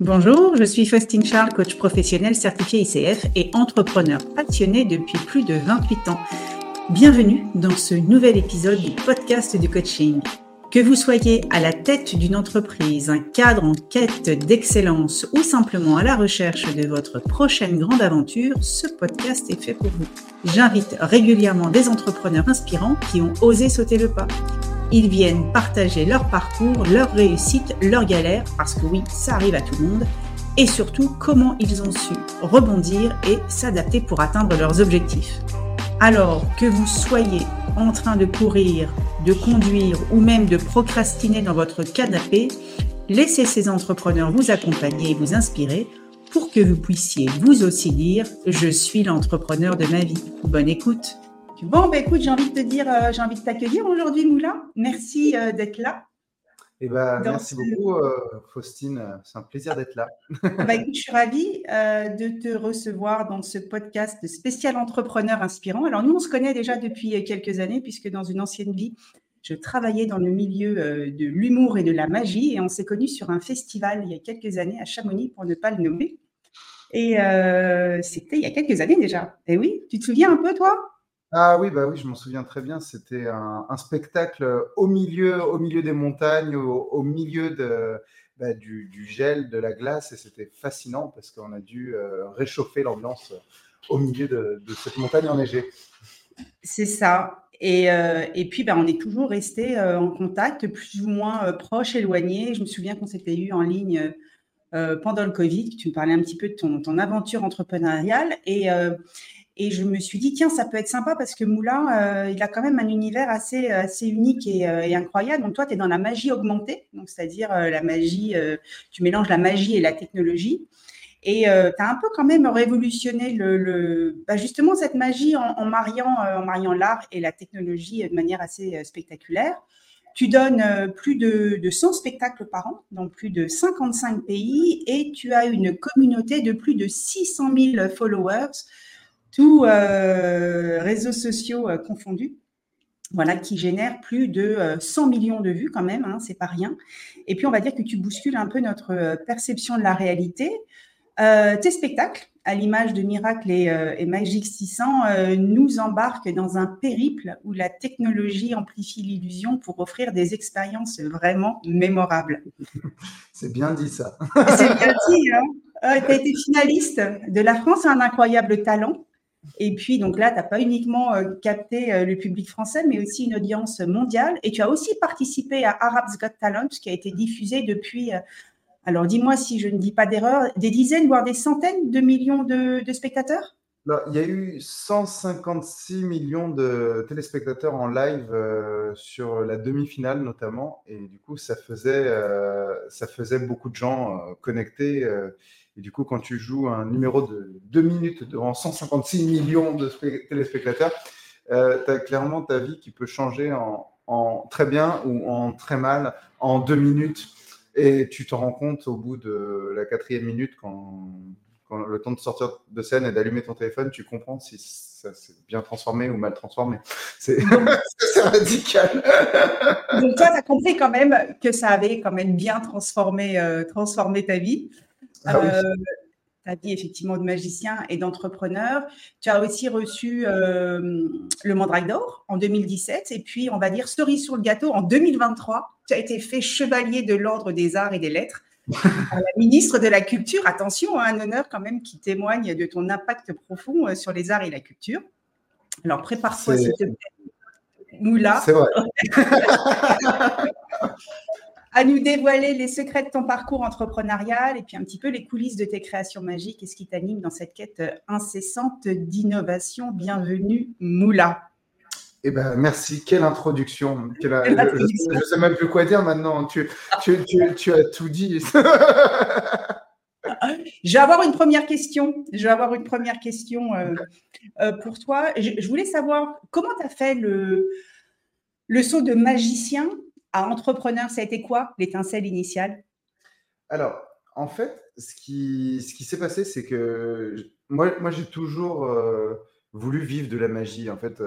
Bonjour, je suis Faustine Charles, coach professionnel certifié ICF et entrepreneur passionné depuis plus de 28 ans. Bienvenue dans ce nouvel épisode du podcast du coaching. Que vous soyez à la tête d'une entreprise, un cadre en quête d'excellence ou simplement à la recherche de votre prochaine grande aventure, ce podcast est fait pour vous. J'invite régulièrement des entrepreneurs inspirants qui ont osé sauter le pas. Ils viennent partager leur parcours, leur réussite, leurs galères, parce que oui, ça arrive à tout le monde, et surtout comment ils ont su rebondir et s'adapter pour atteindre leurs objectifs. Alors que vous soyez en train de courir, de conduire ou même de procrastiner dans votre canapé, laissez ces entrepreneurs vous accompagner et vous inspirer pour que vous puissiez vous aussi dire ⁇ Je suis l'entrepreneur de ma vie ⁇ Bonne écoute Bon, bah, écoute, j'ai envie de te dire, euh, j'ai envie de t'accueillir aujourd'hui, Moula. Merci euh, d'être là. Eh ben, merci beaucoup, euh, Faustine. C'est un plaisir d'être là. bah, écoute, je suis ravie de te recevoir dans ce podcast spécial entrepreneur inspirant. Alors, nous, on se connaît déjà depuis quelques années, puisque dans une ancienne vie, je travaillais dans le milieu de l'humour et de la magie, et on s'est connus sur un festival il y a quelques années à Chamonix, pour ne pas le nommer. Et c'était il y a quelques années déjà. Et oui, tu te souviens un peu, toi? Ah oui, bah oui, je m'en souviens très bien. C'était un, spectacle au milieu, au milieu des montagnes, au, milieu de, bah, du, gel, de la glace, et c'était fascinant parce qu'on a dû euh, réchauffer l'ambiance au milieu de, cette montagne enneigée. C'est ça. Et, euh, et puis, bah, on est toujours resté euh, en contact, plus ou moins proche, éloigné. Je me souviens qu'on s'était eu en ligne pendant le Covid. Tu me parlais un petit peu de ton, ton aventure entrepreneuriale. Et, et je me suis dit, tiens, ça peut être sympa parce que Moulin, euh, il a quand même un univers assez, assez unique et, euh, incroyable. Donc, toi, tu es dans la magie augmentée, c'est-à-dire euh, la magie, tu mélanges la magie et la technologie. Et tu as un peu quand même révolutionné le, bah, justement cette magie en, mariant, en mariant l'art et la technologie de manière assez spectaculaire. Tu donnes plus de, de 100 spectacles par an dans plus de 55 pays et tu as une communauté de plus de 600 000 followers tous euh, réseaux sociaux euh, confondus, voilà, qui génèrent plus de 100 euh, millions de vues quand même, hein, c'est pas rien. Et puis on va dire que tu bouscules un peu notre perception de la réalité. tes spectacles, à l'image de Miracle et, et Magic 600, nous embarquent dans un périple où la technologie amplifie l'illusion pour offrir des expériences vraiment mémorables. C'est bien dit ça. C'est bien dit. Hein tu as été finaliste de La France a un incroyable talent. Et puis, donc là, tu n'as pas uniquement euh, capté euh, le public français, mais aussi une audience mondiale. Et tu as aussi participé à Arabs Got Talent, qui a été diffusé depuis, euh, alors dis-moi si je ne dis pas d'erreur, des dizaines, voire des centaines de millions de, spectateurs? Il y a eu 156 millions de téléspectateurs en live sur la demi-finale notamment, et du coup ça faisait, ça faisait beaucoup de gens connectés. Et du coup, quand tu joues un numéro de 2 minutes devant 156 millions de téléspectateurs, euh, tu as clairement ta vie qui peut changer en, très bien ou en très mal en deux minutes. Et tu te rends compte au bout de la quatrième minute, quand, le temps de sortir de scène et d'allumer ton téléphone, tu comprends si ça s'est bien transformé ou mal transformé. C'est radical. Donc toi, tu as compris quand même que ça avait quand même bien transformé, euh, transformé ta vie. Ah euh, ta vie effectivement de magicien et d'entrepreneur. Tu as aussi reçu euh, le Mandrake d'Or en 2017 et puis on va dire cerise sur le gâteau en 2023. Tu as été fait chevalier de l'ordre des arts et des lettres. la ministre de la Culture, attention, hein, un honneur quand même qui témoigne de ton impact profond euh, sur les arts et la culture. Alors prépare-toi, s'il te plaît. Moula. C'est vrai. à nous dévoiler les secrets de ton parcours entrepreneurial et puis un petit peu les coulisses de tes créations magiques et ce qui t'anime dans cette quête incessante d'innovation. Bienvenue, Moula. Eh ben, merci. Quelle introduction. je ne sais même plus quoi dire maintenant. Tu, tu, as tout dit. je vais avoir une première question. Je vais avoir une première question euh, euh, pour toi. Je, voulais savoir comment tu as fait le, le saut de magicien à entrepreneur, ça a été quoi l'étincelle initiale? Alors, en fait, ce qui, s'est passé, c'est que moi, j'ai toujours euh, voulu vivre de la magie. En fait,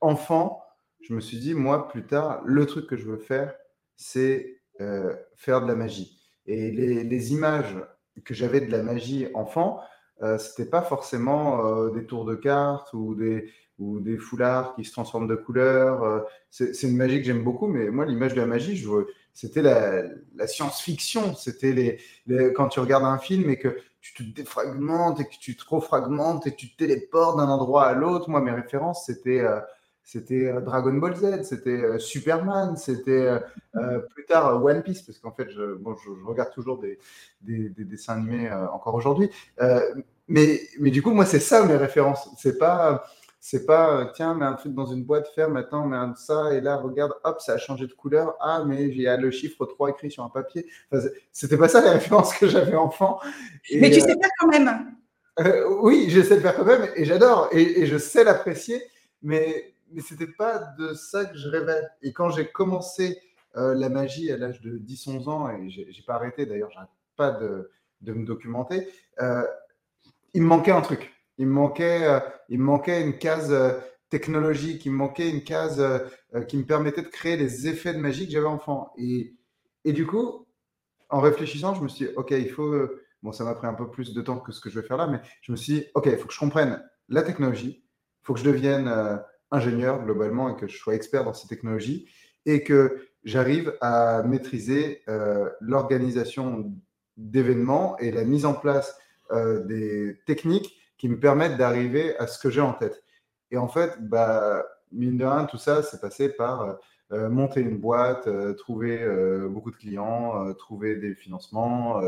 enfant, je me suis dit, moi, plus tard, le truc que je veux faire, c'est euh, faire de la magie. Et les, images que j'avais de la magie enfant, euh, c'était pas forcément euh, des tours de cartes ou des, ou des foulards qui se transforment de couleur. Euh, c'est une magie que j'aime beaucoup, mais moi, l'image de la magie, c'était la, science-fiction. C'était les, quand tu regardes un film et que tu te défragmentes et que tu te refragmentes et tu te téléportes d'un endroit à l'autre. Moi, mes références, c'était euh, euh, Dragon Ball Z, c'était Superman, c'était plus tard One Piece, parce qu'en fait, je, je, regarde toujours des, des, des dessins animés encore aujourd'hui. mais, mais du coup, moi, c'est ça mes références. C'est pas c'est pas, euh, tiens, mets un truc dans une boîte, ferme, maintenant, mets un ça, et là, regarde, hop, ça a changé de couleur. Ah, mais il y a le chiffre 3 écrit sur un papier. c'était pas ça les références que j'avais enfant. mais tu sais euh, faire quand même. Euh, oui, j'essaie de faire quand même, et j'adore, et, je sais l'apprécier, mais, mais c'était pas de ça que je rêvais. Et quand j'ai commencé la magie à l'âge de 10-11 ans, et j'ai pas arrêté d'ailleurs, j'arrête pas de, de, me documenter, il me manquait un truc. Il me manquait, euh, il manquait une case euh, technologique, il me manquait une case euh, qui me permettait de créer les effets de magie que j'avais enfant. Et, et du coup, en réfléchissant, je me suis dit, OK, il faut. Bon, ça m'a pris un peu plus de temps que ce que je vais faire là, mais je me suis dit, OK, il faut que je comprenne la technologie, il faut que je devienne ingénieur globalement et que je sois expert dans ces technologies et que j'arrive à maîtriser l'organisation d'événements et la mise en place des techniques qui me permettent d'arriver à ce que j'ai en tête. Et en fait, bah, mine de rien, tout ça, c'est passé par euh, euh, monter une boîte, euh, trouver beaucoup de clients, trouver des financements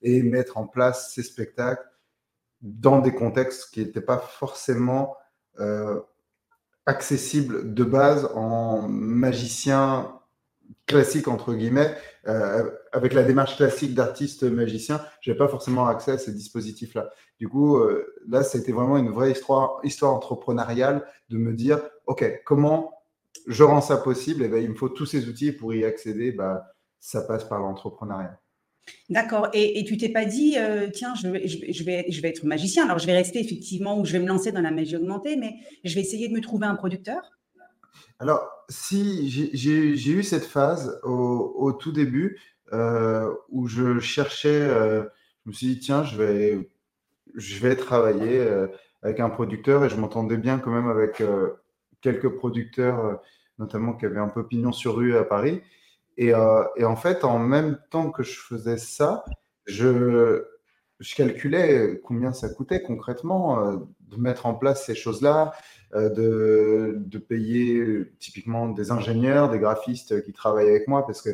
et mettre en place ces spectacles dans des contextes qui n'étaient pas forcément accessibles de base en magicien classique entre guillemets, euh, avec la démarche classique d'artiste magicien, je n'avais pas forcément accès à ces dispositifs-là. Du coup, euh, là, été vraiment une vraie histoire, histoire entrepreneuriale de me dire, OK, comment je rends ça possible? Et eh ben, il me faut tous ces outils pour y accéder. Bah, ça passe par l'entrepreneuriat. D'accord. Et, et, tu t'es pas dit, euh, tiens, je vais, je, vais, je vais être magicien. Alors, je vais rester effectivement, ou je vais me lancer dans la magie augmentée, mais je vais essayer de me trouver un producteur? Alors, si j'ai eu cette phase au, tout début euh, où je cherchais, euh, je me suis dit, tiens, je vais, je vais travailler euh, avec un producteur et je m'entendais bien quand même avec quelques producteurs, notamment qui avaient un peu pignon sur rue à Paris. Et, en fait, en même temps que je faisais ça, je, calculais combien ça coûtait concrètement de mettre en place ces choses-là, de, de, payer typiquement des ingénieurs, des graphistes qui travaillent avec moi, parce que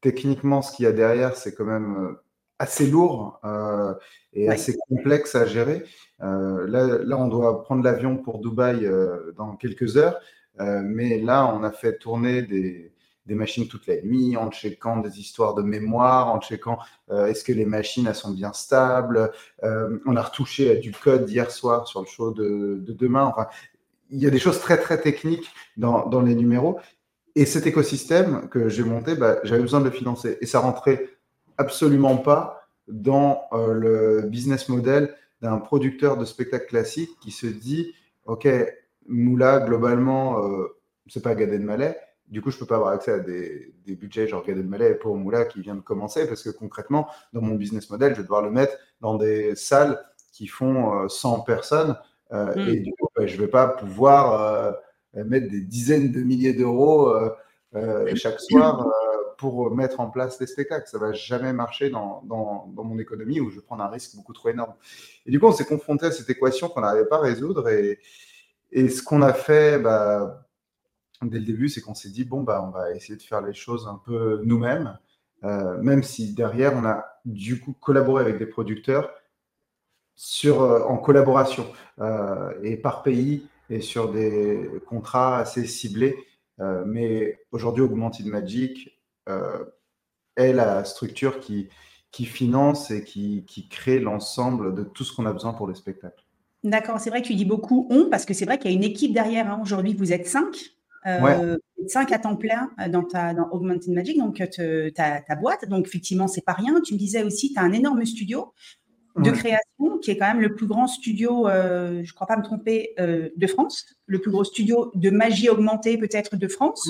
techniquement, ce qu'il y a derrière, c'est quand même euh, assez lourd euh, et assez complexe à gérer. Euh, là, là, on doit prendre l'avion pour Dubaï euh, dans quelques heures, mais là, on a fait tourner des, des, machines toute la nuit en checkant des histoires de mémoire, en checkant est-ce que les machines elles sont bien stables. on a retouché du code hier soir sur le show de, de demain. Enfin, il y a des choses très, très techniques dans, les numéros. Et cet écosystème que j'ai monté, bah, j'avais besoin de le financer. Et ça rentrait absolument pas dans euh, le business model d'un producteur de spectacle classique qui se dit, OK, Moula, globalement, euh, c'est pas Gad Malais. Du coup, je peux pas avoir accès à des, budgets genre Gad Malais pour Moula qui vient de commencer parce que concrètement, dans mon business model, je vais devoir le mettre dans des salles qui font 100 euh, personnes euh, mm. Et du coup, bah, je ne vais pas pouvoir euh, mettre des dizaines de milliers d'euros euh, chaque soir pour mettre en place les spectacles. Ça ne va jamais marcher dans, dans, dans, mon économie où je vais prendre un risque beaucoup trop énorme. Et du coup, on s'est confronté à cette équation qu'on n'arrivait pas à résoudre. Et, et ce qu'on a fait bah, dès le début, c'est qu'on s'est dit, bon, bah, on va essayer de faire les choses un peu nous-mêmes, même si derrière, on a du coup collaboré avec des producteurs sur, euh, en collaboration euh, et par pays et sur des contrats assez ciblés. Euh, mais aujourd'hui, Augmented Magic est la structure qui, qui finance et qui, qui crée l'ensemble de tout ce qu'on a besoin pour le spectacle. D'accord, c'est vrai que tu dis beaucoup on, parce que c'est vrai qu'il y a une équipe derrière. Hein. Aujourd'hui, vous êtes cinq. Euh, cinq à temps plein dans, ta, dans Augmented Magic, donc ta, ta, boîte. Donc, effectivement, c'est pas rien. Tu me disais aussi, tu as un énorme studio de création, qui est quand même le plus grand studio, euh, je ne crois pas me tromper, euh, de France, le plus gros studio de magie augmentée peut-être de France.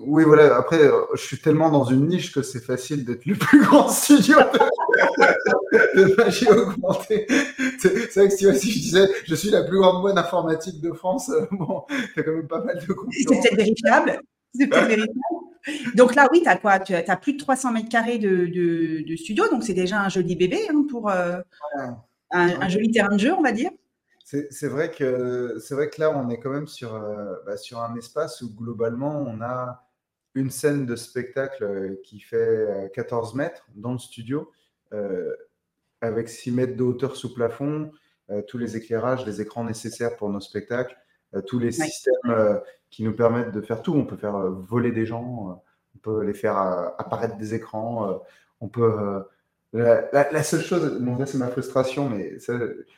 Oui, voilà. Après, je suis tellement dans une niche que c'est facile d'être le plus grand studio de, magie augmentée. C'est vrai que si, je disais je suis la plus grande boîte informatique de France, bon, t'as quand même pas mal de concurrents. C'est peut-être vérifiable. C'est peut-être vérifiable. Donc là, oui, tu as quoi? Tu as, plus de 300 mètres carrés de, de, studio, donc c'est déjà un joli bébé hein, pour euh, un, joli terrain de jeu, on va dire. C'est vrai, que, vrai que là, on est quand même sur, euh, bah, sur un espace où globalement, on a une scène de spectacle euh, qui fait 14 mètres dans le studio, avec 6 mètres de hauteur sous plafond, tous les éclairages, les écrans nécessaires pour nos spectacles, tous les systèmes qui nous permettent de faire tout. On peut faire euh, voler des gens, euh, on peut les faire euh, apparaître des écrans, on peut. La, seule chose, bon, c'est ma frustration, mais ça,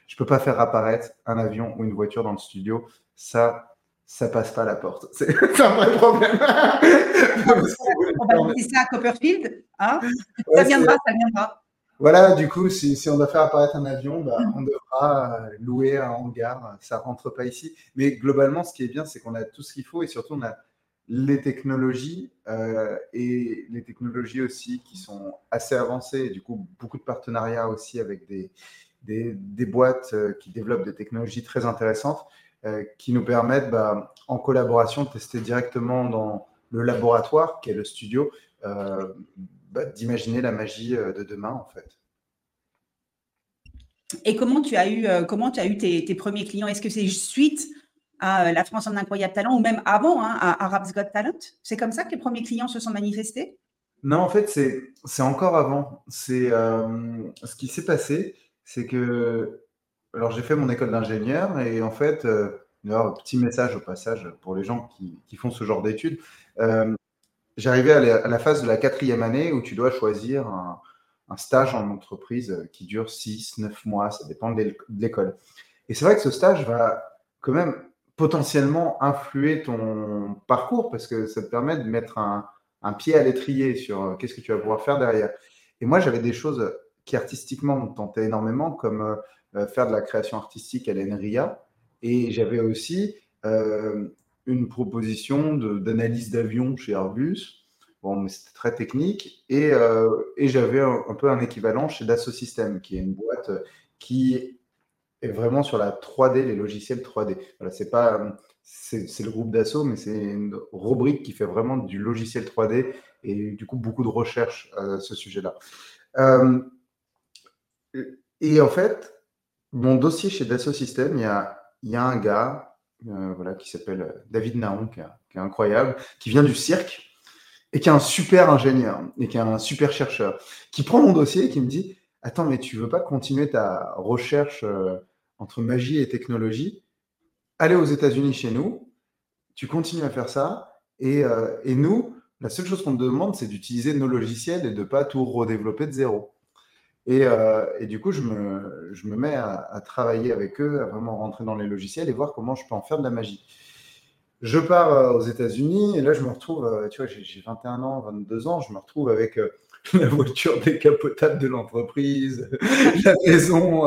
je peux pas faire apparaître un avion ou une voiture dans le studio. Ça, ça passe pas à la porte. C'est un vrai problème. on va laisser ça à Copperfield. Hein? Ça viendra, ça viendra. Voilà, du coup, si, on doit faire apparaître un avion, bah, on devra louer un hangar. Ça rentre pas ici. Mais globalement, ce qui est bien, c'est qu'on a tout ce qu'il faut et surtout, on a les technologies euh, et les technologies aussi qui sont assez avancées. Et du coup, beaucoup de partenariats aussi avec des, des, boîtes euh, qui développent des technologies très intéressantes euh, qui nous permettent, bah, en collaboration, de tester directement dans le laboratoire, qui est le studio, bah, d'imaginer la magie euh, de demain, en fait. Et comment tu as eu, euh, comment tu as eu tes, premiers clients? Est-ce que c'est suite à euh, la France en incroyable talent ou même avant, hein, à Arabs Got Talent? C'est comme ça que les premiers clients se sont manifestés? Non, en fait, c'est encore avant. C'est ce qui s'est passé, c'est que alors j'ai fait mon école d'ingénieur et en fait, un petit message au passage pour les gens qui, qui font ce genre d'études j'arrivais à, la phase de la quatrième année où tu dois choisir un, stage en entreprise qui dure 6, 9 mois, ça dépend de l'école. Et c'est vrai que ce stage va quand même potentiellement influer ton parcours parce que ça te permet de mettre un, pied à l'étrier sur euh, qu'est-ce que tu vas pouvoir faire derrière. Et moi, j'avais des choses qui artistiquement me tentaient énormément, comme euh, faire de la création artistique à l'ENRIA. Et j'avais aussi euh, une proposition d'analyse d'avion chez Airbus. Bon, c'était très technique. Et, euh, et j'avais un, peu un équivalent chez Dassault Systèmes, qui est une boîte qui est vraiment sur la 3D, les logiciels 3D. Voilà, c'est pas, c'est le groupe Dassault, mais c'est une rubrique qui fait vraiment du logiciel 3D et du coup beaucoup de recherches à ce sujet-là. Euh, et en fait, mon dossier chez Dassault Systèmes, il y a, y a un gars euh, voilà, qui s'appelle euh, David Naon, qui, est incroyable, qui vient du cirque et qui est un super ingénieur et qui est un super chercheur, qui prend mon dossier et qui me dit Attends, mais tu veux pas continuer ta recherche euh, entre magie et technologie? Allez aux États-Unis chez nous, tu continues à faire ça, et, et nous, la seule chose qu'on te demande, c'est d'utiliser nos logiciels et de ne pas tout redévelopper de zéro. Euh, et, du coup, je me, je me mets à, travailler avec eux, à vraiment rentrer dans les logiciels et voir comment je peux en faire de la magie. Je pars euh, aux États-Unis et là, je me retrouve, euh, tu vois, j'ai 21 ans, 22 ans, je me retrouve avec la voiture décapotable de l'entreprise, la maison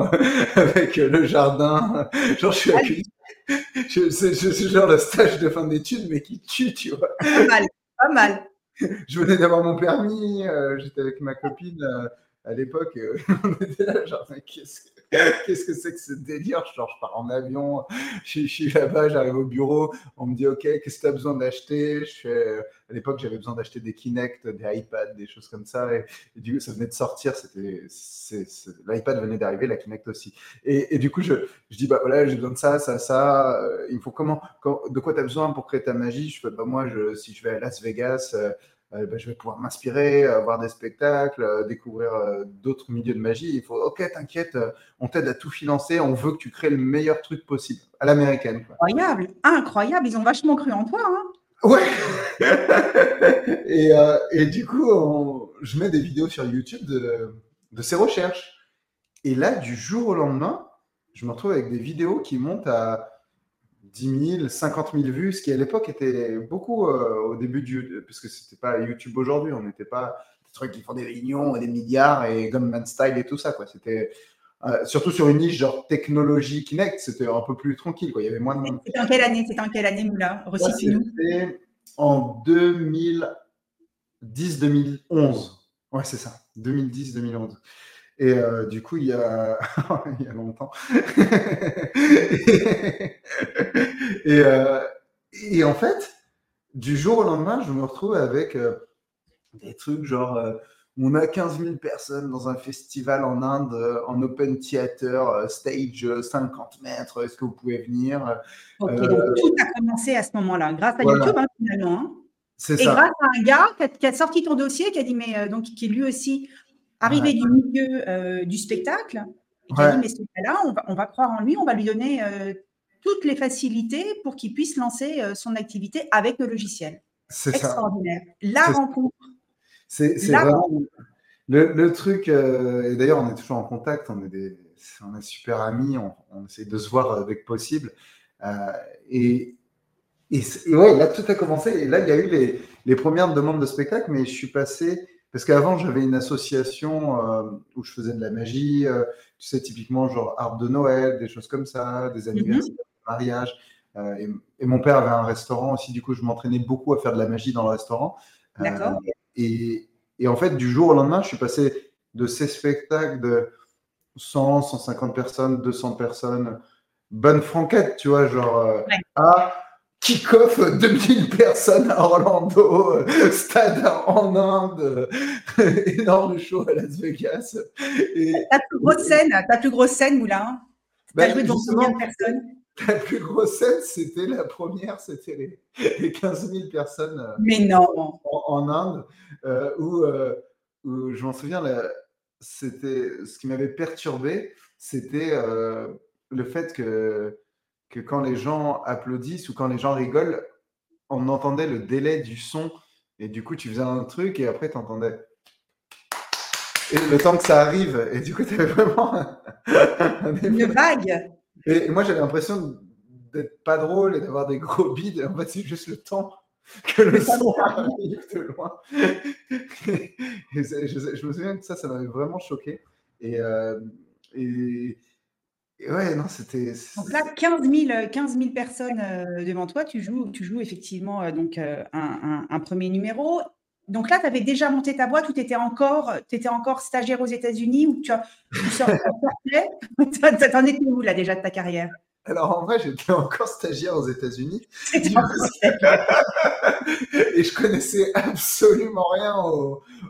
avec le jardin. Genre, je suis accueilli. C'est genre le stage de fin d'études, mais qui tue, tu vois. Pas mal, pas mal. Je venais d'avoir mon permis, j'étais avec ma copine à l'époque, euh, on était là, genre, qu'est-ce qu'est-ce que c'est que ce délire? Genre, je pars en avion, je, suis là-bas, j'arrive au bureau, on me dit, OK, qu'est-ce que tu as besoin d'acheter? Je fais, À l'époque, j'avais besoin d'acheter des Kinect, des iPads, des choses comme ça. Et, du coup, ça venait de sortir. C'était, L'iPad venait d'arriver, la Kinect aussi. Et, du coup, je, dis, bah voilà, j'ai besoin de ça, ça, ça. Euh, il faut comment, De quoi tu as besoin pour créer ta magie? Je fais, bah moi, si je vais à Las Vegas, euh, euh, ben, je vais pouvoir m'inspirer, voir des spectacles, euh, découvrir euh, d'autres milieux de magie. Il faut, ok, t'inquiète, on t'aide à tout financer, on veut que tu crées le meilleur truc possible, à l'américaine. Incroyable, incroyable, ils ont vachement cru en toi. Hein ouais. et, et, du coup, je mets des vidéos sur YouTube de, de ces recherches. Et là, du jour au lendemain, je me retrouve avec des vidéos qui montent à 10 000, 50 000 vues, ce qui à l'époque était beaucoup euh, au début du. Parce que c'était pas YouTube aujourd'hui, on n'était pas des trucs qui font des réunions et des milliards et Gunman Style et tout ça. quoi. C'était. Euh, surtout sur une niche genre technologie Kinect, c'était un peu plus tranquille. Quoi. Il y avait moins de C'était en quelle année? C'était en quelle année, Moula? Recite-nous. en 2010-2011. Ouais, c'est ça, 2010-2011. Et du coup, il y a, il y a longtemps. et, et, en fait, du jour au lendemain, je me retrouve avec des trucs genre on a 15 000 personnes dans un festival en Inde, en open theater, stage 50 mètres, est-ce que vous pouvez venir? Ok, donc tout a commencé à ce moment-là, grâce à YouTube hein, finalement. Hein. C'est Et grâce à un gars qui a, sorti ton dossier, qui a dit, mais donc qui est lui aussi arrivé du milieu du spectacle, et dit, mais ce gars-là, on va, on va, croire en lui, on va lui donner toutes les facilités pour qu'il puisse lancer son activité avec le logiciel. C'est extraordinaire. La rencontre c'est vraiment le, truc. Euh, et d'ailleurs, on est toujours en contact. On est, des, on est super amis. On, essaie de se voir dès que possible. Euh, et, et, ouais, là, tout a commencé. Et là, il y a eu les, les, premières demandes de spectacle. Mais je suis passé. Parce qu'avant, j'avais une association euh, où je faisais de la magie. tu sais, typiquement, genre arbre de Noël, des choses comme ça, des mm-hmm. anniversaires, des mariages. Et, et, mon père avait un restaurant aussi. Du coup, je m'entraînais beaucoup à faire de la magie dans le restaurant. D'accord. Et, en fait, du jour au lendemain, je suis passé de ces spectacles de 100, 150 personnes, 200 personnes, bonne franquette, tu vois, genre euh, à kick-off 2000 personnes à Orlando, stade en Inde, énorme show à Las Vegas. ta plus grosse scène, ta plus grosse scène, Moulin as joué devant combien de personnes? la plus grosse scène, c'était la première, c'était les, 15 000 personnes euh, Mais non. En, Inde, euh, euh, où, je m'en souviens, c'était ce qui m'avait perturbé, c'était le fait que, que quand les gens applaudissent ou quand les gens rigolent, on entendait le délai du son. Et du coup, tu faisais un truc et après, tu entendais. Et le temps que ça arrive, et du coup, tu avais vraiment Une vague. Et, moi, j'avais l'impression d'être pas drôle et d'avoir des gros bides. En fait, c'est juste le temps que le son arrive de loin. je, me souviens que ça, ça m'avait vraiment choqué. Et, euh, et, ouais, non, c'était. Donc là, 15 000, 15 000 personnes euh, devant toi, tu joues, tu joues effectivement euh, donc, un, un, premier numéro. Donc là, tu avais déjà monté ta boîte ou tu étais encore, étais encore stagiaire aux États-Unis ou tu as T'en étais où là déjà de ta carrière? Alors en vrai, j'étais encore stagiaire aux États-Unis. et je connaissais absolument rien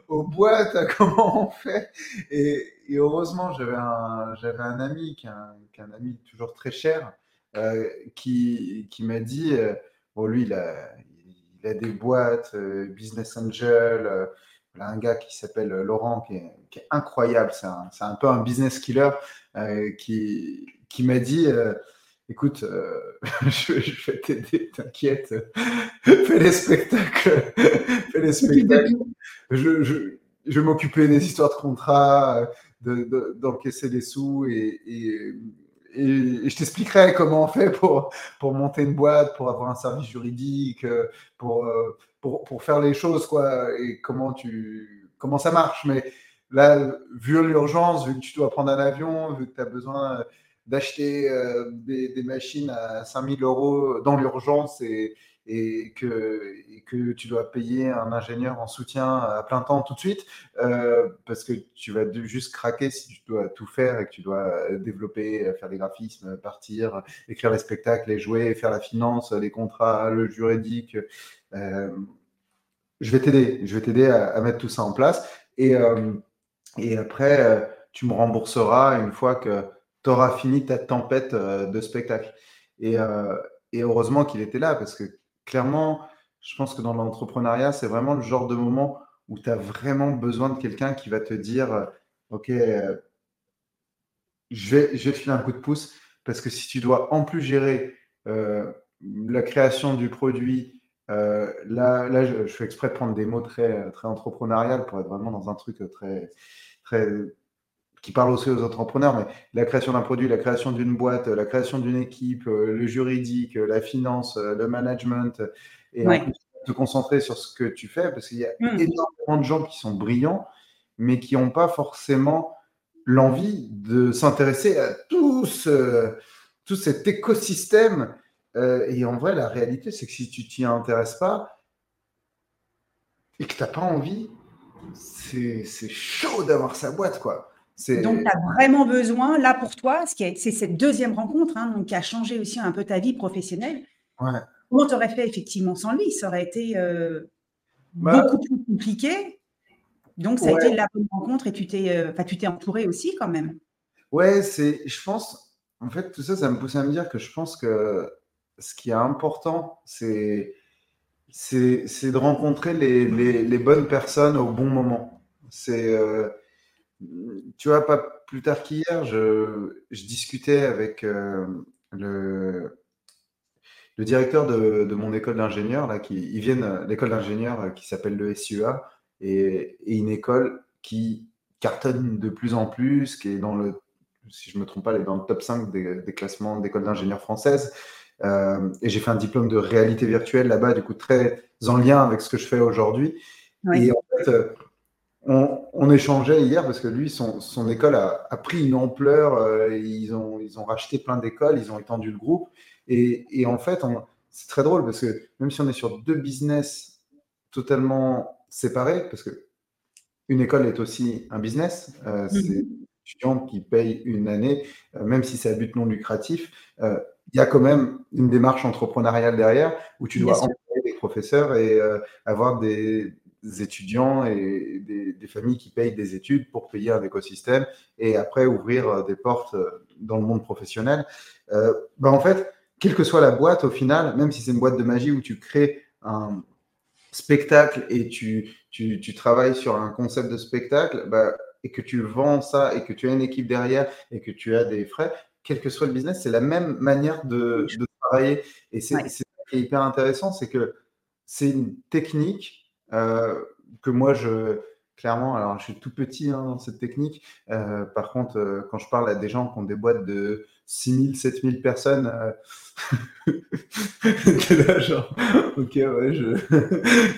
aux, boîtes, à comment on fait. Et, heureusement, j'avais un, j'avais un ami, qui est un, ami toujours très cher, euh, qui, qui m'a dit, euh, bon lui, il a, il a des boîtes, euh, Business Angel, euh, un gars qui s'appelle Laurent, qui est, incroyable, c'est un, peu un business killer, qui, qui m'a dit, écoute, je, vais t'aider, t'inquiète, fais les spectacles, fais les spectacles. Je, je, je vais m'occuper des histoires de contrat, d'encaisser de, des sous et, et et, je t'expliquerai comment on fait pour, pour monter une boîte, pour avoir un service juridique, euh, pour, euh, pour, pour, faire les choses, quoi, et comment, tu, comment ça marche. Mais là, vu l'urgence, vu que tu dois prendre un avion, vu que tu as besoin d'acheter euh, des, des, machines à 5000 euros dans l'urgence et, et que, que tu dois payer un ingénieur en soutien à plein temps tout de suite, euh, parce que tu vas juste craquer si tu dois tout faire et que tu dois développer, faire les graphismes, partir, écrire les spectacles, les jouer, faire la finance, les contrats, le juridique. Euh, je vais t'aider, je vais t'aider à, mettre tout ça en place. Et, euh, et après, tu me rembourseras une fois que tu auras fini ta tempête de spectacle. Et, et heureusement qu'il était là, parce que clairement, je pense que dans l'entrepreneuriat, c'est vraiment le genre de moment où tu as vraiment besoin de quelqu'un qui va te dire euh, Ok, euh, je, vais, te filer un coup de pouce. Parce que si tu dois en plus gérer euh, la création du produit, là, là je, fais exprès de prendre des mots très, très entrepreneurial pour être vraiment dans un truc très, très qui parle aussi aux entrepreneurs, mais la création d'un produit, la création d'une boîte, la création d'une équipe, euh, le juridique, la finance, euh, le management, et en plus, te concentrer sur ce que tu fais, parce qu'il y a hmm. énormément de gens qui sont brillants, mais qui n'ont pas forcément l'envie de s'intéresser à tout, tout cet écosystème. Euh, et en vrai, la réalité, c'est que si tu t'y intéresses pas, et que tu n'as pas envie, c'est chaud d'avoir sa boîte, quoi. Donc, tu as vraiment besoin, là pour toi, c'est cette deuxième rencontre hein, donc, qui a changé aussi un peu ta vie professionnelle. Ouais. Comment tu aurais fait effectivement sans lui? Ça aurait été euh, bah beaucoup plus compliqué. Donc, ça a été la bonne rencontre et tu t'es euh, entouré aussi quand même. Ouais, c'est, je pense, en fait, tout ça, ça me pousse à me dire que je pense que ce qui est important, c'est, c'est, de rencontrer les, les, bonnes personnes au bon moment. C'est, euh, tu vois, pas plus tard qu'hier, je, je, discutais avec euh, le, le directeur de, de mon école d'ingénieur, là, qui, ils viennent, l'école d'ingénieur qui s'appelle le SUA, et, et, une école qui cartonne de plus en plus, qui est dans le si je me trompe pas, elle est dans le top 5 des, classements d'écoles d'ingénieurs françaises. Euh, et j'ai fait un diplôme de réalité virtuelle là-bas, du coup, très en lien avec ce que je fais aujourd'hui. Et en fait, euh, on, échangeait hier parce que lui, son, son école a, pris une ampleur. Euh, ils, ont, ils ont racheté plein d'écoles, ils ont étendu le groupe. Et, et en fait, c'est très drôle parce que même si on est sur deux business totalement séparés, parce que une école est aussi un business, mm-hmm. c'est étudiants qui payent une année, euh, même si c'est à but non lucratif, euh, il y a quand même une démarche entrepreneuriale derrière où tu dois employer des professeurs et euh, avoir des, étudiants et des, familles qui payent des études pour payer un écosystème et après ouvrir des portes dans le monde professionnel. Ben en fait, quelle que soit la boîte, au final, même si c'est une boîte de magie où tu crées un spectacle et tu, tu, tu travailles sur un concept de spectacle, ben, et que tu vends ça et que tu as une équipe derrière et que tu as des frais, quel que soit le business, c'est la même manière de, travailler. Et c'est ça qui est hyper intéressant, c'est que c'est une technique euh, que moi, je, clairement, alors je suis tout petit hein, dans cette technique. Euh, par contre, euh, quand je parle à des gens qui ont des boîtes de 6000, 7000 personnes, t'es là genre, ok, ouais, je...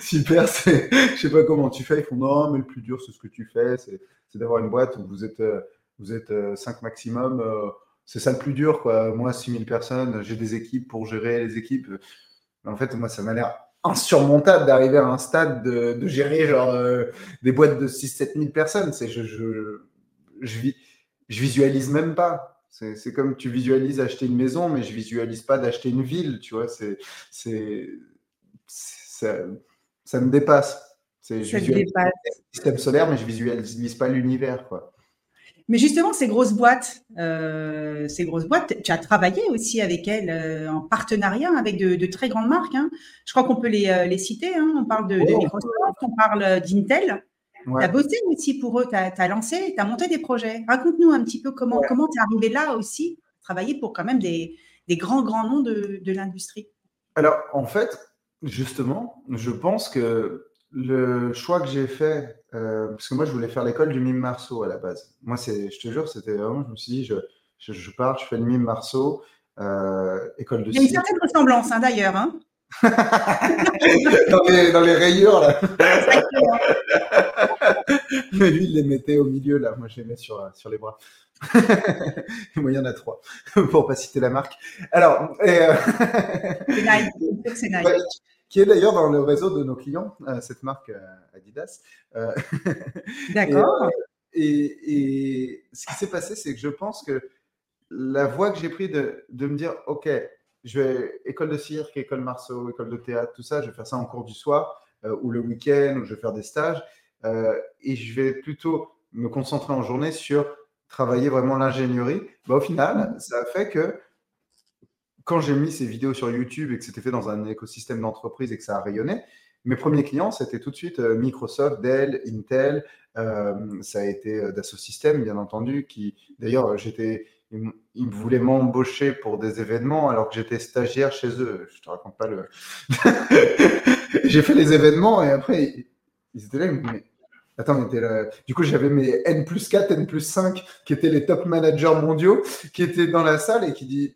super, je sais pas comment tu fais. Ils font non, mais le plus dur, c'est ce que tu fais, c'est d'avoir une boîte où vous êtes, euh, vous êtes 5 euh, maximum. Euh, c'est ça le plus dur, quoi. Moi, 6000 personnes, j'ai des équipes pour gérer les équipes. En fait, moi, ça m'a l'air insurmontable d'arriver à un stade de, gérer genre des boîtes de 6-7 000 personnes. C'est, je, je, je, je, visualise même pas. C'est, comme tu visualises acheter une maison, mais je visualise pas d'acheter une ville, tu vois. C'est, c'est, ça, ça me dépasse. C'est le système solaire, mais je visualise pas l'univers, quoi. Mais justement, ces grosses boîtes, euh, ces grosses boîtes, tu as travaillé aussi avec elles euh, en partenariat avec de, très grandes marques. Hein. Je crois qu'on peut les, euh, les citer. Hein. On parle de, Microsoft, on parle d'Intel. Tu as bossé aussi pour eux, tu as, lancé, tu as monté des projets. Raconte-nous un petit peu comment tu es arrivé là aussi, travailler pour quand même des, des grands, grands noms de, de l'industrie. Alors, en fait, justement, je pense que le choix que j'ai fait, euh, parce que moi je voulais faire l'école du mime Marceau à la base. Moi, c'est, je te jure, c'était vraiment, je me suis dit, je, je, pars, je fais le mime Marceau, euh, école de Il y a une certaine ressemblance hein, d'ailleurs. Hein. dans, les, dans, les, rayures là. Mais lui, il les mettait au milieu là. Moi, je les mets sur, sur les bras. moi, il y en a trois, pour pas citer la marque. Alors, et, euh... c'est nice. C'est nice qui est d'ailleurs dans le réseau de nos clients, euh, cette marque euh, Adidas. Euh, D'accord. Et, ce qui s'est passé, c'est que je pense que la voie que j'ai prise de, de, me dire, OK, je vais école de cirque, école marceau, école de théâtre, tout ça, je vais faire ça en cours du soir ou le week-end, ou je vais faire des stages. et je vais plutôt me concentrer en journée sur travailler vraiment l'ingénierie. Bah, au final, ça a fait que quand j'ai mis ces vidéos sur YouTube et que c'était fait dans un écosystème d'entreprise et que ça a rayonné, mes premiers clients, c'était tout de suite euh, Microsoft, Dell, Intel, euh, ça a été euh, Dassault Systèmes, bien entendu, qui d'ailleurs, j'étais, ils, voulaient m'embaucher pour des événements alors que j'étais stagiaire chez eux. Je te raconte pas le. j'ai fait les événements et après, ils étaient là, mais Attends, mais là... du coup, j'avais mes N plus 4, N plus 5, qui étaient les top managers mondiaux, qui étaient dans la salle et qui dit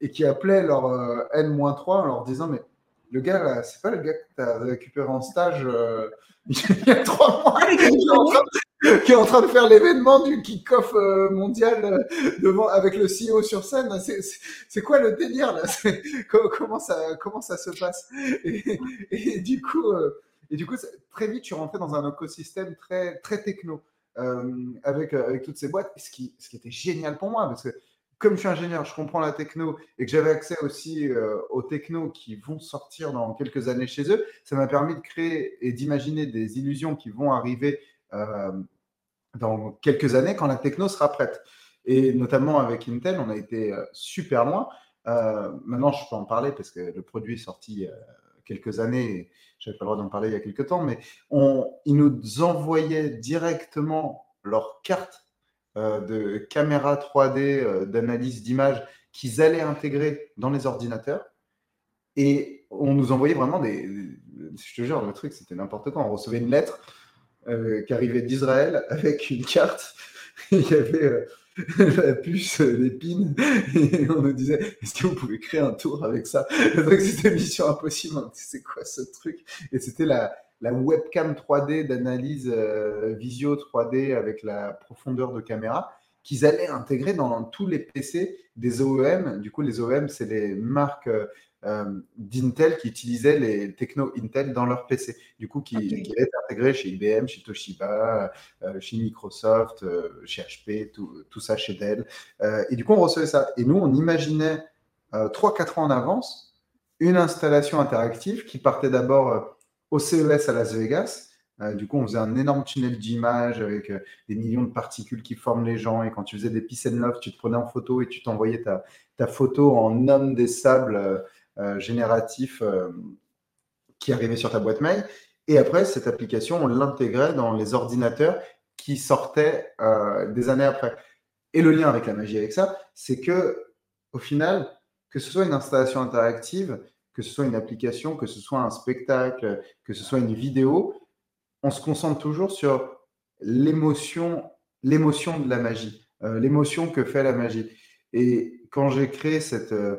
et qui appelaient leur euh, N-3 en leur disant Mais le gars, c'est pas le gars que tu as récupéré en stage euh, il y a trois mois, qui est, en train de, faire l'événement du kick-off euh, mondial devant, avec le CEO sur scène. C'est quoi le délire là? Comment ça, comment ça se passe? Et, du coup, Et du coup, très vite, je suis rentré dans un écosystème très, très techno avec, avec toutes ces boîtes, ce qui, ce qui était génial pour moi parce que comme je suis ingénieur, je comprends la techno et que j'avais accès aussi aux technos qui vont sortir dans quelques années chez eux, ça m'a permis de créer et d'imaginer des illusions qui vont arriver dans quelques années quand la techno sera prête. Et notamment avec Intel, on a été super loin. maintenant, je peux en parler parce que le produit est sorti quelques années. Je n'avais pas le droit d'en parler il y a quelques temps, mais ils nous envoyaient directement leur carte euh, de caméra 3D, euh, d'analyse d'image qu'ils allaient intégrer dans les ordinateurs. Et on nous envoyait vraiment des. Je te jure, le truc, c'était n'importe quoi. On recevait une lettre euh, qui arrivait d'Israël avec une carte. Il y avait la puce, les et on nous disait est-ce que vous pouvez créer un tour avec ça? Le truc, c'était mission impossible. C'est quoi ce truc? Et c'était la, la webcam 3D d'analyse euh, visio 3D avec la profondeur de caméra qu'ils allaient intégrer dans, tous les PC des OEM. Du coup, les OEM, c'est les marques euh, d'Intel qui utilisaient les techno Intel dans leur PC. Du coup, qui, étaient intégrés chez IBM, chez Toshiba, euh, chez Microsoft, chez HP, tout, tout, ça chez Dell. et du coup, on recevait ça. Et nous, on imaginait 3-4 ans en avance une installation interactive qui partait d'abord au CES à Las Vegas. Euh, du coup, on faisait un énorme tunnel d'image avec euh, des millions de particules qui forment les gens. Et quand tu faisais des peace and tu te prenais en photo et tu t'envoyais ta, photo en homme des sables euh, génératifs qui arrivait sur ta boîte mail. Et après, cette application, on l'intégrait dans les ordinateurs qui sortaient des années après. Et le lien avec la magie avec ça, c'est que au final, que ce soit une installation interactive, que ce soit une application, que ce soit un spectacle, que ce soit une vidéo, on se concentre toujours sur l'émotion, l'émotion de la magie, euh, l'émotion que fait la magie. Et quand j'ai créé cette, euh,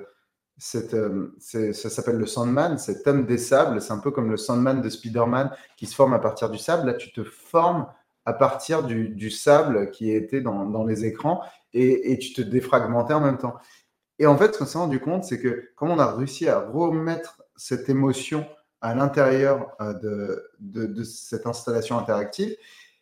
cette, euh, ça s'appelle le Sandman, cet homme des sables, c'est un peu comme le Sandman de Spider-Man qui se forme à partir du sable. Là, tu te formes à partir du, sable qui était dans, les écrans et, et, tu te défragmentais en même temps. Et en fait, ce qu'on s'est rendu compte, c'est que comme on a réussi à remettre cette émotion à l'intérieur euh, de, de, cette installation interactive,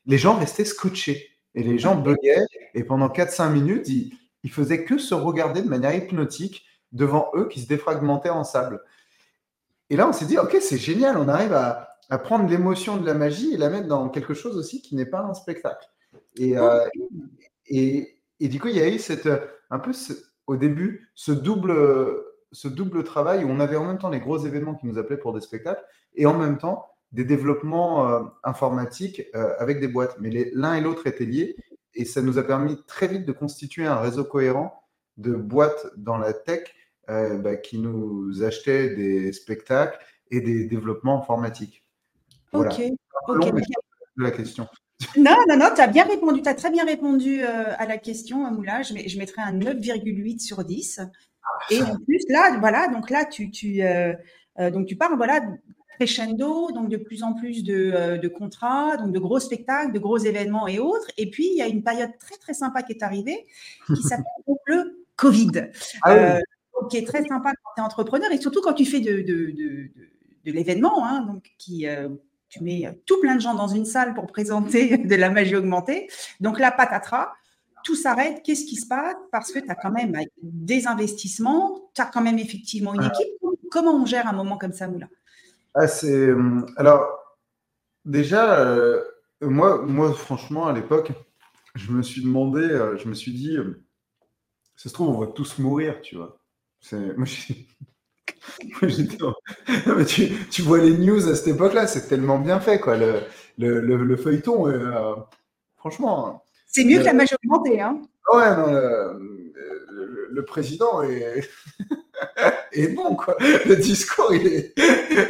les gens restaient scotchés et les gens buguaient. Et pendant 4-5 minutes, ils, ils faisaient que se regarder de manière hypnotique devant eux qui se défragmentaient en sable. Et là, on s'est dit, OK, c'est génial, on arrive à, à prendre l'émotion de la magie et la mettre dans quelque chose aussi qui n'est pas un spectacle. Et, euh, et, et, du coup, il y a eu cette, un peu ce, au début ce double, ce double travail où on avait en même temps les gros événements qui nous appelaient pour des spectacles et en même temps des développements euh, informatiques euh, avec des boîtes. Mais l'un et l'autre étaient liés et ça nous a permis très vite de constituer un réseau cohérent de boîtes dans la tech euh, bah, qui nous achetaient des spectacles et des développements informatiques. Voilà. Ok. la question. Non, non, non, tu as bien répondu, tu as très bien répondu euh, à la question, Moula. Je, je mettrais un 9,8 sur 10. Ah, Et en plus, là, voilà, donc là, tu, tu, euh, euh, donc tu parles, voilà, crescendo, donc de plus en plus de, de, contrats, donc de gros spectacles, de gros événements et autres. Et puis, il y a une période très, très sympa qui est arrivée, qui s'appelle le Covid. Ah qui est très sympa quand tu es entrepreneur et surtout quand tu fais de, de, de, de l'événement, hein, donc qui tu mets tout plein de gens dans une salle pour présenter de la magie augmentée. Donc là, patatras, tout s'arrête. Qu'est-ce qui se passe? Parce que tu as quand même des investissements, tu as quand même effectivement une équipe. Comment on gère un moment comme ça, Moula ah, euh, Alors, déjà, euh, moi, moi, franchement, à l'époque, je me suis demandé, euh, je me suis dit, ça se trouve, on va tous mourir, tu vois. Moi, tu, vois les news à cette époque-là, c'est tellement bien fait, quoi. Le, le, le, feuilleton, euh, franchement. Hein. C'est mieux que la majeure augmentée, hein. Ouais, non, le, président est, est bon, quoi. Le discours, il est,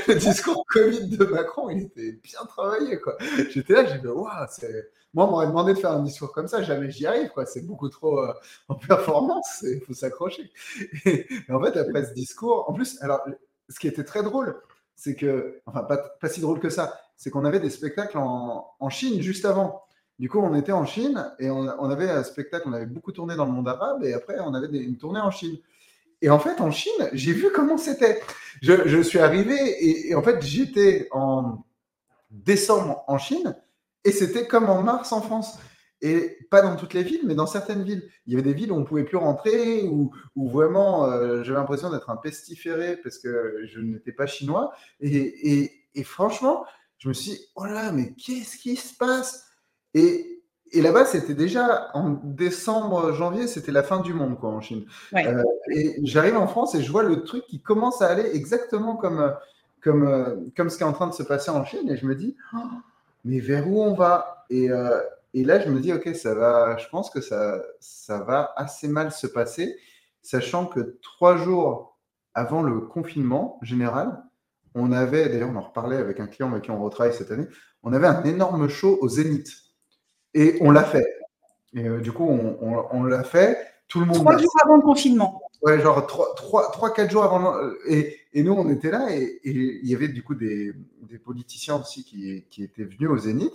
le discours Covid de Macron, il était bien travaillé, quoi. J'étais là, j'ai dit, waouh, c'est moi, on m'aurait demandé de faire un discours comme ça, jamais j'y arrive, quoi. C'est beaucoup trop euh, en performance, il faut s'accrocher. Et, en fait, après ce discours, en plus, alors, ce qui était très drôle, c'est que, enfin, pas, si drôle que ça, c'est qu'on avait des spectacles en, Chine juste avant. Du coup, on était en Chine et on, avait un spectacle, on avait beaucoup tourné dans le monde arabe et après, on avait une tournée en Chine. Et en fait, en Chine, j'ai vu comment c'était. Je, je, suis arrivé et, et en fait, j'étais en, décembre en Chine et c'était comme en mars en France. Et pas dans toutes les villes, mais dans certaines villes. Il y avait des villes où on ne pouvait plus rentrer, où, vraiment euh, j'avais l'impression d'être un pestiféré parce que je n'étais pas chinois. Et, et, franchement, je me suis dit, oh là, mais qu'est-ce qui se passe? Et, et là-bas, c'était déjà en décembre, janvier, c'était la fin du monde quoi, en Chine. Euh, et j'arrive en France et je vois le truc qui commence à aller exactement comme, comme, euh, comme ce qui est en train de se passer en Chine. Et je me dis, oh, mais vers où on va? Et, et là, je me dis, OK, ça va, je pense que ça, ça va assez mal se passer, sachant que trois jours avant le confinement général, on avait, d'ailleurs, on en reparlait avec un client avec qui on retravaille cette année, on avait un énorme show au Zénith. Et on l'a fait. Et euh, du coup, on, l'a fait. Tout le monde. Trois jours avant le confinement. Ouais, genre trois, trois, trois quatre jours avant. Et, et, nous, on était là et, il y avait du coup des, des politiciens aussi qui, qui, étaient venus au Zénith.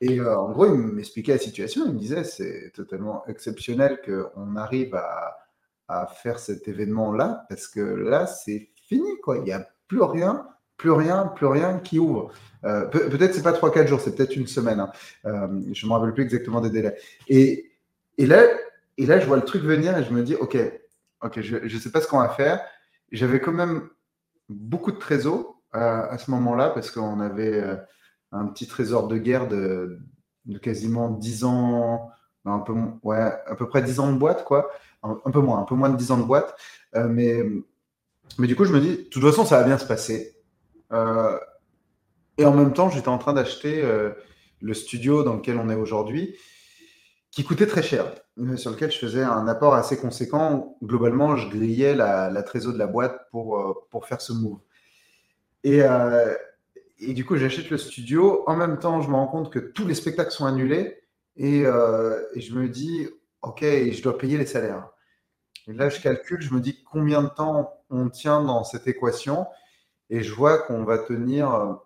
Et euh, en gros, il m'expliquait la situation. Il me disait c'est totalement exceptionnel qu'on arrive à, faire cet événement-là parce que là, c'est fini. Quoi. Il n'y a plus rien, plus rien, plus rien qui ouvre. Euh, peut-être c'est pas 3-4 jours, c'est peut-être une semaine. Hein. Euh, je ne me rappelle plus exactement des délais. Et, et, là, et là, je vois le truc venir et je me dis ok, ok, je ne sais pas ce qu'on va faire. J'avais quand même beaucoup de trésors à ce moment-là parce qu'on avait un petit trésor de guerre de, quasiment 10 ans, un peu, ouais, à peu près 10 ans de boîte, quoi. Un, peu moins, un peu moins de 10 ans de boîte. Euh, mais, mais du coup, je me dis, de toute façon, ça va bien se passer. Euh, et en même temps, j'étais en train d'acheter euh, le studio dans lequel on est aujourd'hui, qui coûtait très cher, sur lequel je faisais un apport assez conséquent. Globalement, je grillais la, la trésor de la boîte pour, pour faire ce move. Et, et du coup, j'achète le studio. En même temps, je me rends compte que tous les spectacles sont annulés. Et, euh, je me dis, OK, je dois payer les salaires. Et là, je calcule, je me dis combien de temps on tient dans cette équation. Et je vois qu'on va tenir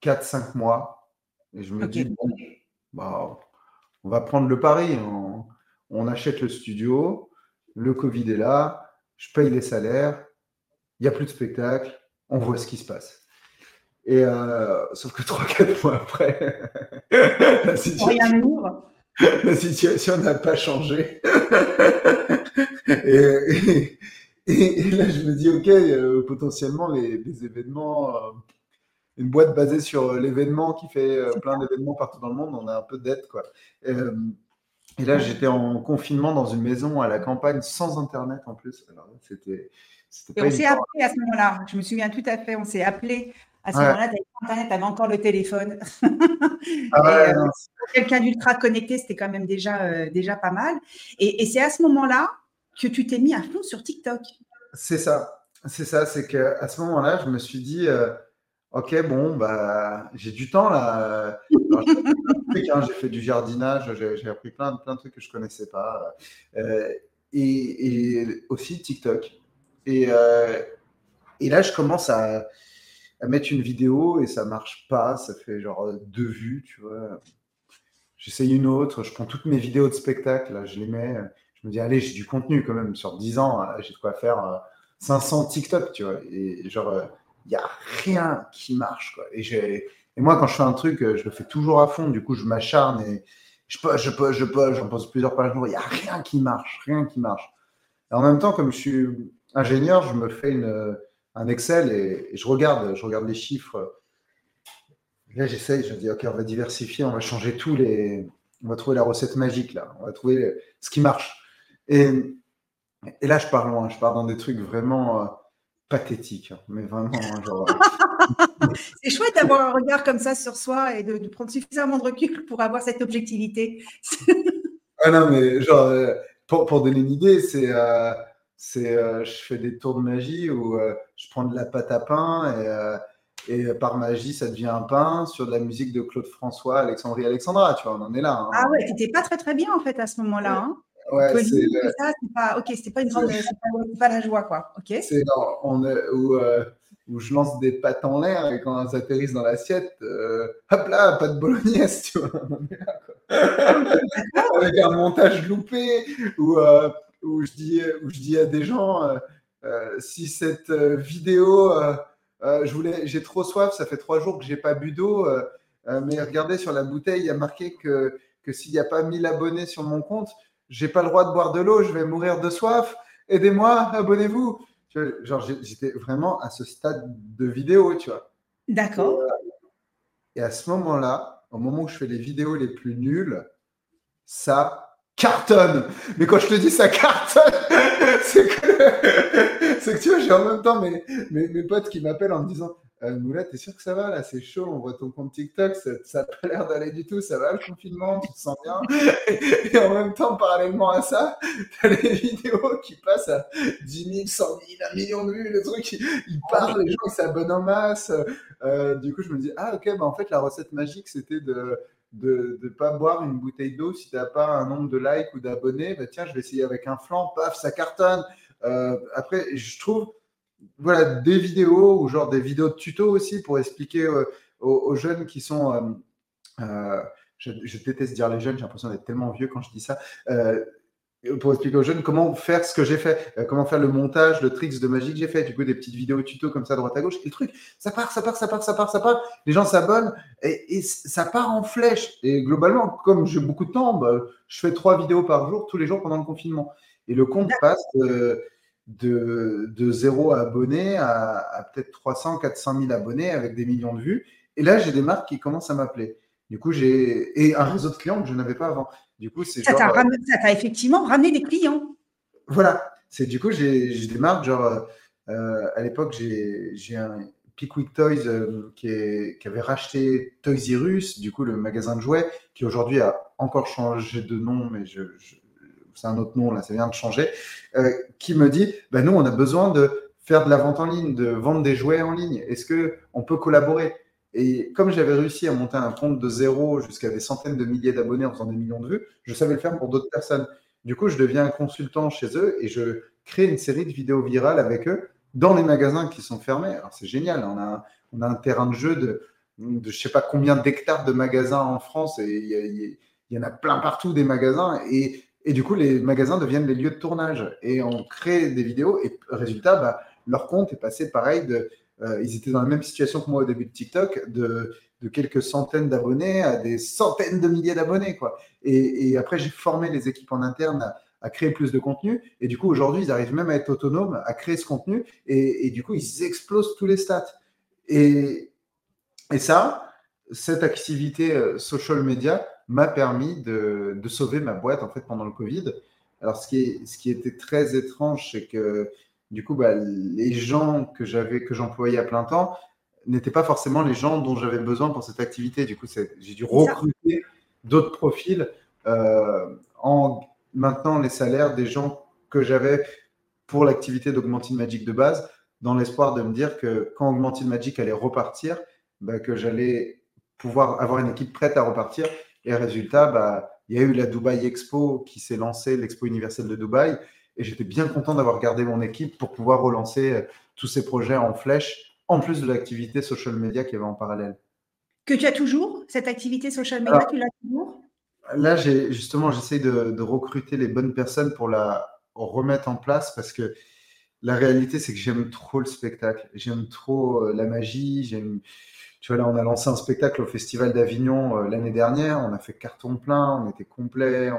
4-5 mois. Et je me dis, bon, bah, on va prendre le pari. On, on, achète le studio. Le Covid est là. Je paye les salaires. Il n'y a plus de spectacle. On voit ce qui se passe. Et euh, sauf que 3-4 mois après, la situation, n'a pas changé. et, là, je me dis, OK, euh, potentiellement, les, événements, euh, une boîte basée sur l'événement qui fait plein d'événements partout dans le monde, on a un peu de dette. Quoi. Et, là, j'étais en confinement dans une maison à la campagne sans Internet en plus. Alors, c'était. on s'est appelé à ce moment-là. Je me souviens tout à fait. On s'est appelé à ce moment-là, Internet, tu avais encore le téléphone. Ah euh, quelqu'un d'ultra connecté, c'était quand même déjà, euh, déjà pas mal. Et, c'est à ce moment-là que tu t'es mis à fond sur TikTok. C'est ça. C'est ça. C'est qu'à ce moment-là, je me suis dit, euh, OK, bon, bah, j'ai du temps là. Hein, j'ai fait du jardinage, j'ai appris plein, plein de trucs que je connaissais pas. Et, aussi TikTok. Et, et là, je commence à mettre une vidéo et ça marche pas, ça fait genre deux vues, tu vois. J'essaye une autre, je prends toutes mes vidéos de spectacle, là, je les mets, je me dis, allez, j'ai du contenu quand même, sur 10 ans, j'ai de quoi faire 500 euh, TikTok, tu vois. Et genre, il n'y a rien qui marche, quoi. Et, et moi, quand je fais un truc, je le fais toujours à fond, du coup, je m'acharne et je pose, je pose, je pose, j'en pose plusieurs par jour, il n'y a rien qui marche, rien qui marche. Et en même temps, comme je suis ingénieur, je me fais une un Excel et, je regarde, je regarde les chiffres. Là, j'essaye, je me dis, OK, on va diversifier, on va changer tous les. On va trouver la recette magique, là. On va trouver ce qui marche. Et, et là, je pars loin. Je pars dans des trucs vraiment euh, pathétiques. Hein. mais vraiment, hein, genre. Euh, C'est chouette d'avoir un regard comme ça sur soi et de, prendre suffisamment de recul pour avoir cette objectivité. ah non, mais genre, euh, pour, pour donner une idée, c'est c'est euh, je fais des tours de magie où euh, je prends de la pâte à pain et, euh, et, par magie ça devient un pain sur de la musique de Claude François, Alexandrie Alexandra, tu vois, on en est là. Hein. Ah ouais, t'étais pas très très bien en fait à ce moment-là. Hein. Ouais, c'est ça, c'est pas ok, c'était pas une grande, c'est pas, la joie quoi. Ok. C'est on où, où, je lance des pâtes en l'air et quand elles atterrissent dans l'assiette, hop là, pas de bolognaise, tu vois. Avec un montage loupé ou où je dis, où je dis à des gens, euh, euh, si cette euh, vidéo je voulais, j'ai trop soif, ça fait trois jours que j'ai pas bu d'eau, mais regardez sur la bouteille, il y a marqué que, que s'il n'y a pas 1000 abonnés sur mon compte, j'ai pas le droit de boire de l'eau, je vais mourir de soif. Aidez-moi, abonnez-vous. genre, j'étais vraiment à ce stade de vidéo, tu vois. D'accord. Et à ce moment-là, au moment où je fais les vidéos les plus nulles, ça cartonne. Mais quand je te dis ça cartonne, c'est que, c'est que tu vois, j'ai en même temps mes, mes potes qui m'appellent en me disant euh, Moula, t'es sûr que ça va là? C'est chaud, on voit ton compte TikTok, ça n'a pas l'air d'aller du tout, ça va le confinement, tu te sens bien? Et, en même temps, parallèlement à ça, t'as les vidéos qui passent à 10 000, 100 000, 1 million de vues, le truc, ils parlent, les gens s'abonnent en masse. Euh, du coup, je me dis, ah ok, bah en fait, la recette magique, c'était de de ne pas boire une bouteille d'eau si tu n'as pas un nombre de likes ou d'abonnés. Bah, tiens, je vais essayer avec un flanc, paf, ça cartonne. Euh, après, je trouve voilà, des vidéos ou genre des vidéos de tuto aussi pour expliquer euh, aux, jeunes qui sont. Euh, euh, je, déteste dire les jeunes, j'ai l'impression d'être tellement vieux quand je dis ça. pour expliquer aux jeunes comment faire ce que j'ai fait, comment faire le montage, le tricks de magie que j'ai fait, du coup des petites vidéos tuto comme ça droite à gauche, et le truc, ça part, ça part, ça part, ça part, ça part, les gens s'abonnent et, ça part en flèche. Et globalement, comme j'ai beaucoup de temps, bah, je fais trois vidéos par jour, tous les jours pendant le confinement. Et le compte passe de, de zéro abonné à, peut-être 300, 400 000 abonnés avec des millions de vues. Et là, j'ai des marques qui commencent à m'appeler. Du coup, j'ai et un réseau de clients que je n'avais pas avant. Du coup, c'est ça t'a effectivement ramené des clients. Voilà. C'est du coup, j'ai des marques genre euh, à l'époque, j'ai un Pickwick Toys euh, qui, est, qui, avait racheté Toys R du coup le magasin de jouets, qui aujourd'hui a encore changé de nom, mais je c'est un autre nom, là, ça vient de changer, euh, qui me dit, ben nous, on a besoin de faire de la vente en ligne, de vendre des jouets en ligne. Est-ce qu'on peut collaborer? Et comme j'avais réussi à monter un compte de zéro jusqu'à des centaines de milliers d'abonnés en faisant des millions de vues, je savais le faire pour d'autres personnes. Du coup, je deviens consultant chez eux et je crée une série de vidéos virales avec eux dans les magasins qui sont fermés. Alors, c'est génial. On a, on a un terrain de jeu de, de je sais pas combien d'hectares de magasins en France et il y, y, en a plein partout des magasins. Et et du coup, les magasins deviennent les lieux de tournage. Et on crée des vidéos. Et résultat, bah, leur compte est passé pareil. Euh, ils étaient dans la même situation que moi au début de TikTok, de, quelques centaines d'abonnés à des centaines de milliers d'abonnés. quoi. Et, après, j'ai formé les équipes en interne à, créer plus de contenu. Et du coup, aujourd'hui, ils arrivent même à être autonomes, à créer ce contenu. Et, du coup, ils explosent tous les stats. Et, et ça, cette activité euh, social media, m'a permis de, sauver ma boîte en fait pendant le Covid. Alors ce qui, est, ce qui était très étrange, c'est que du coup, bah, les gens que j'avais, que j'employais à plein temps, n'étaient pas forcément les gens dont j'avais besoin pour cette activité. Du coup, j'ai dû recruter d'autres profils euh, en maintenant les salaires des gens que j'avais pour l'activité d'Augmented Magic de base, dans l'espoir de me dire que quand Augmented Magic allait repartir, bah, que j'allais pouvoir avoir une équipe prête à repartir et résultat, bah, il y a eu la Dubai Expo qui s'est lancée, l'Expo universelle de Dubaï. Et j'étais bien content d'avoir gardé mon équipe pour pouvoir relancer euh, tous ces projets en flèche, en plus de l'activité social media qui avait en parallèle. Que tu as toujours, cette activité social media, tu l'as toujours? Là, justement, j'essaie de, de, recruter les bonnes personnes pour la remettre en place parce que la réalité, c'est que j'aime trop le spectacle. J'aime trop euh, la magie. J'aime tu vois, là, on a lancé un spectacle au Festival d'Avignon euh, l'année dernière. On a fait carton plein, on était complet.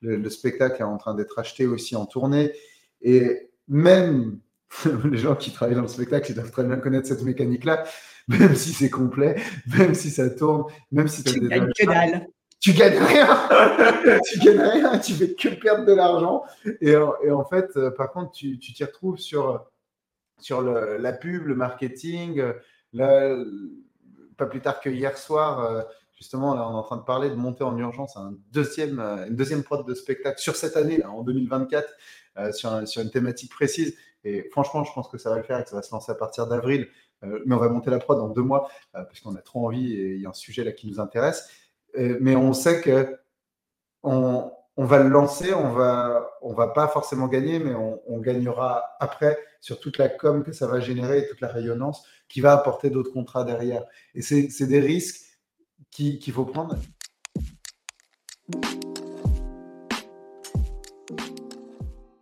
le, spectacle est en train d'être acheté aussi en tournée. Et même les gens qui travaillent dans le spectacle, ils doivent très bien connaître cette mécanique-là. Même si c'est complet, même si ça tourne, même si tu gagnes que dalle. Tu gagnes rien, tu gagnes rien, tu fais que perdre de l'argent. Et, en fait, euh, par contre, tu t'y retrouves sur, sur la pub, le marketing, la, plus tard que hier soir, euh, justement, là, on est en train de parler de monter en urgence un deuxième, euh, une deuxième prod de spectacle sur cette année, en 2024, euh, sur, sur, une thématique précise. Et franchement, je pense que ça va le faire et que ça va se lancer à partir d'avril. mais on va monter la prod dans deux mois parce qu'on a trop envie et il y a un sujet là qui nous intéresse. mais on sait que on, on, va le lancer, on va, on va pas forcément gagner, mais on, on gagnera après sur toute la com que ça va générer et toute la rayonnance qui va apporter d'autres contrats derrière. Et c'est des risques qu'il faut prendre.